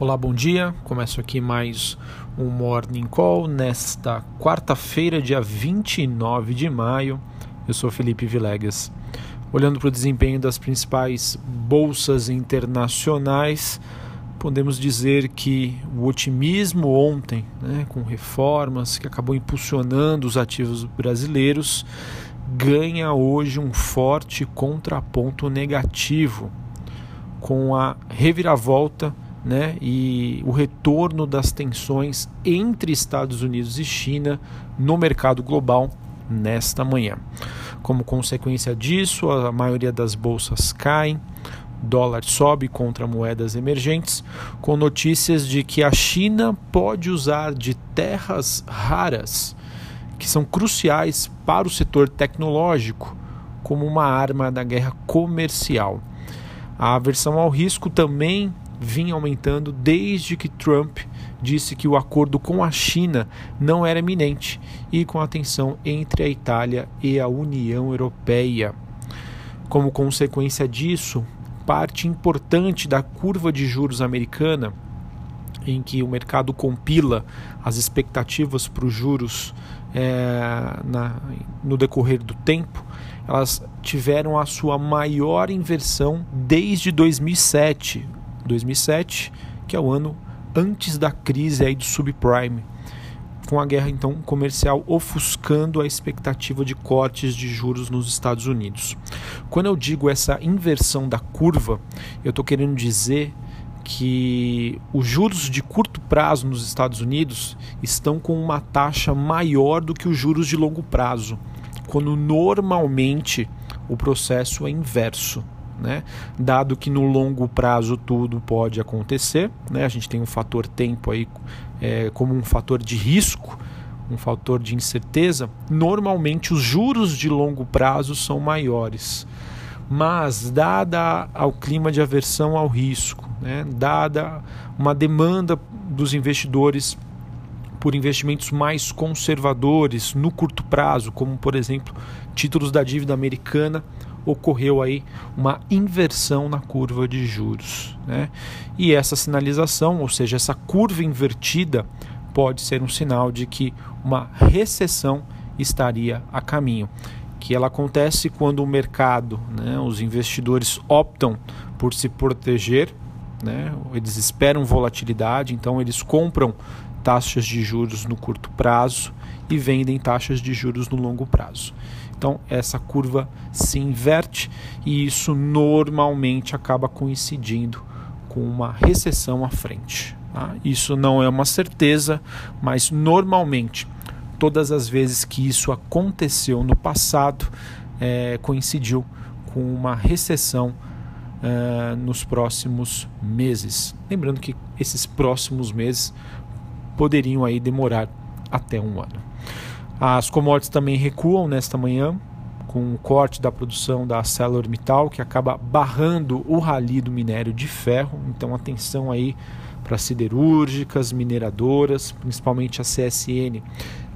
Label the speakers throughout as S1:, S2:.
S1: Olá, bom dia. Começo aqui mais um Morning Call nesta quarta-feira, dia 29 de maio. Eu sou Felipe Vilegas. Olhando para o desempenho das principais bolsas internacionais, podemos dizer que o otimismo ontem, né, com reformas que acabou impulsionando os ativos brasileiros, ganha hoje um forte contraponto negativo com a reviravolta né, e o retorno das tensões entre Estados Unidos e China no mercado global nesta manhã. Como consequência disso, a maioria das bolsas caem, dólar sobe contra moedas emergentes, com notícias de que a China pode usar de terras raras, que são cruciais para o setor tecnológico, como uma arma da guerra comercial. A aversão ao risco também vinha aumentando desde que Trump disse que o acordo com a China não era iminente e com a tensão entre a Itália e a União Europeia. Como consequência disso, parte importante da curva de juros americana, em que o mercado compila as expectativas para os juros é, na, no decorrer do tempo, elas tiveram a sua maior inversão desde 2007, 2007, que é o ano antes da crise aí do subprime, com a guerra então comercial ofuscando a expectativa de cortes de juros nos Estados Unidos. Quando eu digo essa inversão da curva, eu estou querendo dizer que os juros de curto prazo nos Estados Unidos estão com uma taxa maior do que os juros de longo prazo, quando normalmente o processo é inverso né? Dado que no longo prazo tudo pode acontecer, né? A gente tem um fator tempo aí é, como um fator de risco, um fator de incerteza. Normalmente os juros de longo prazo são maiores, mas dada ao clima de aversão ao risco, né? Dada uma demanda dos investidores por investimentos mais conservadores no curto prazo, como por exemplo títulos da dívida americana ocorreu aí uma inversão na curva de juros. Né? E essa sinalização, ou seja, essa curva invertida, pode ser um sinal de que uma recessão estaria a caminho. Que ela acontece quando o mercado, né, os investidores optam por se proteger, né, eles esperam volatilidade, então eles compram taxas de juros no curto prazo e vendem taxas de juros no longo prazo. Então, essa curva se inverte e isso normalmente acaba coincidindo com uma recessão à frente. Tá? Isso não é uma certeza, mas normalmente, todas as vezes que isso aconteceu no passado, é, coincidiu com uma recessão é, nos próximos meses. Lembrando que esses próximos meses poderiam aí demorar até um ano. As commodities também recuam nesta manhã, com o corte da produção da ArcelorMittal, que acaba barrando o rally do minério de ferro. Então, atenção aí para siderúrgicas, mineradoras, principalmente a CSN,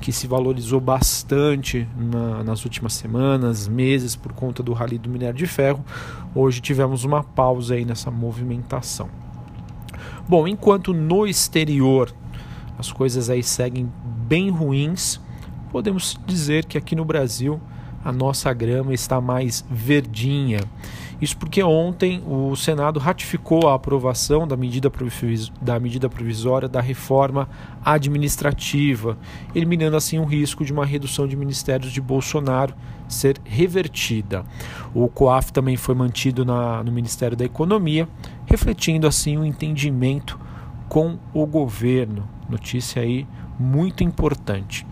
S1: que se valorizou bastante na, nas últimas semanas, meses, por conta do rally do minério de ferro. Hoje tivemos uma pausa aí nessa movimentação. Bom, enquanto no exterior as coisas aí seguem bem ruins, podemos dizer que aqui no Brasil a nossa grama está mais verdinha. Isso porque ontem o Senado ratificou a aprovação da medida, da medida provisória da reforma administrativa, eliminando assim o risco de uma redução de ministérios de Bolsonaro ser revertida. O COAF também foi mantido na, no Ministério da Economia, refletindo assim o entendimento com o governo. Notícia aí muito importante.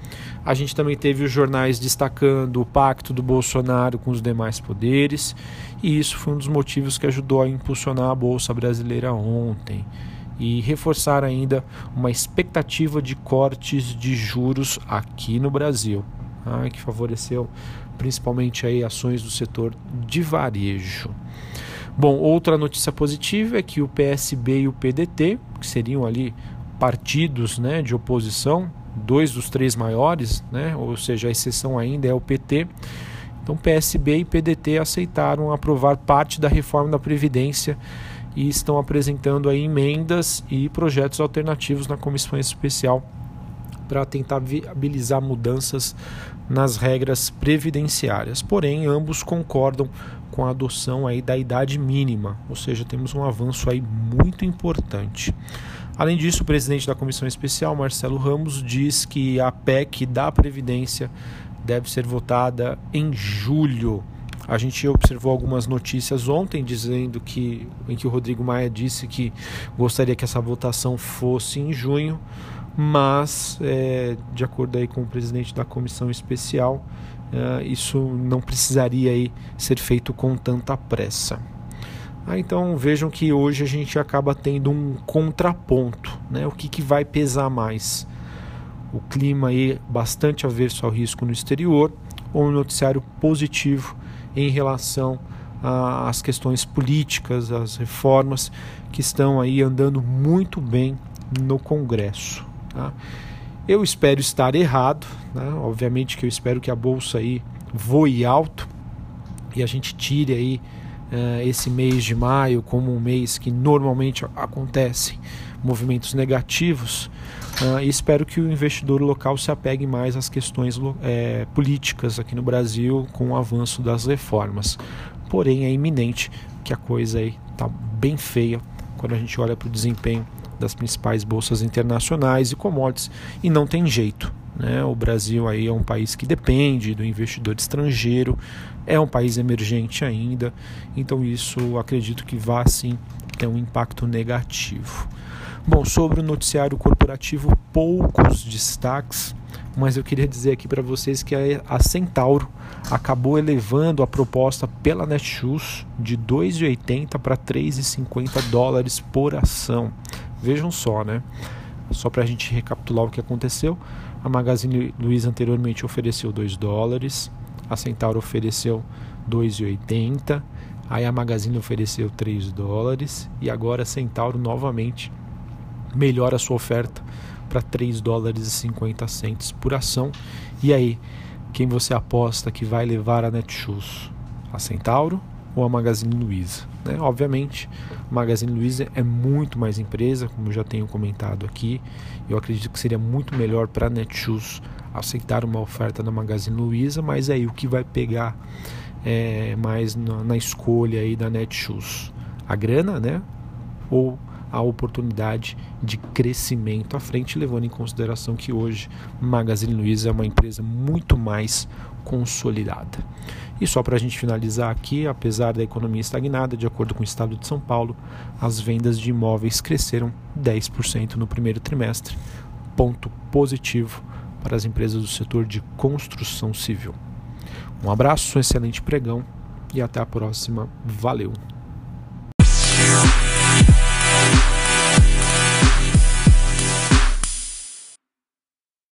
S1: A gente também teve os jornais destacando o pacto do Bolsonaro com os demais poderes, e isso foi um dos motivos que ajudou a impulsionar a Bolsa Brasileira ontem e reforçar ainda uma expectativa de cortes de juros aqui no Brasil, tá? que favoreceu principalmente aí ações do setor de varejo. Bom, outra notícia positiva é que o PSB e o PDT, que seriam ali partidos né, de oposição, dois dos três maiores, né, ou seja, a exceção ainda é o PT. Então, PSB e PDT aceitaram aprovar parte da reforma da Previdência e estão apresentando aí emendas e projetos alternativos na comissão especial para tentar viabilizar mudanças nas regras previdenciárias. Porém, ambos concordam com a adoção aí da idade mínima, ou seja, temos um avanço aí muito importante. Além disso, o presidente da comissão especial, Marcelo Ramos, diz que a PEC da Previdência deve ser votada em julho. A gente observou algumas notícias ontem dizendo que em que o Rodrigo Maia disse que gostaria que essa votação fosse em junho, mas é, de acordo aí com o presidente da comissão especial, é, isso não precisaria aí ser feito com tanta pressa. Ah, então vejam que hoje a gente acaba tendo um contraponto, né? O que, que vai pesar mais? O clima aí bastante averso ao risco no exterior ou um noticiário positivo em relação às questões políticas, às reformas que estão aí andando muito bem no Congresso. Tá? Eu espero estar errado, né? obviamente que eu espero que a bolsa aí voe alto e a gente tire aí uh, esse mês de maio como um mês que normalmente acontecem movimentos negativos uh, e espero que o investidor local se apegue mais às questões é, políticas aqui no Brasil com o avanço das reformas. Porém, é iminente que a coisa aí está bem feia quando a gente olha para o desempenho das principais bolsas internacionais e commodities e não tem jeito. Né? O Brasil aí é um país que depende do investidor estrangeiro, é um país emergente ainda, então isso acredito que vá sim ter um impacto negativo. Bom, sobre o noticiário corporativo, poucos destaques, mas eu queria dizer aqui para vocês que a Centauro acabou elevando a proposta pela Netshoes de 2,80 para 3,50 dólares por ação. Vejam só, né? Só para a gente recapitular o que aconteceu, a Magazine Luiza anteriormente ofereceu 2 dólares, a Centauro ofereceu 2,80, aí a Magazine ofereceu 3 dólares e agora a Centauro novamente melhora a sua oferta para 3 dólares e 50 centes por ação. E aí, quem você aposta que vai levar a Netshoes? A Centauro ou a Magazine Luiza? Né? Obviamente, a Magazine Luiza é muito mais empresa, como eu já tenho comentado aqui. Eu acredito que seria muito melhor para a Netshoes aceitar uma oferta da Magazine Luiza, mas aí o que vai pegar é, mais na, na escolha aí da Netshoes? A grana, né? Ou a oportunidade de crescimento à frente, levando em consideração que hoje Magazine Luiza é uma empresa muito mais consolidada. E só para a gente finalizar aqui, apesar da economia estagnada, de acordo com o estado de São Paulo, as vendas de imóveis cresceram 10% no primeiro trimestre, ponto positivo para as empresas do setor de construção civil. Um abraço, um excelente pregão e até a próxima. Valeu!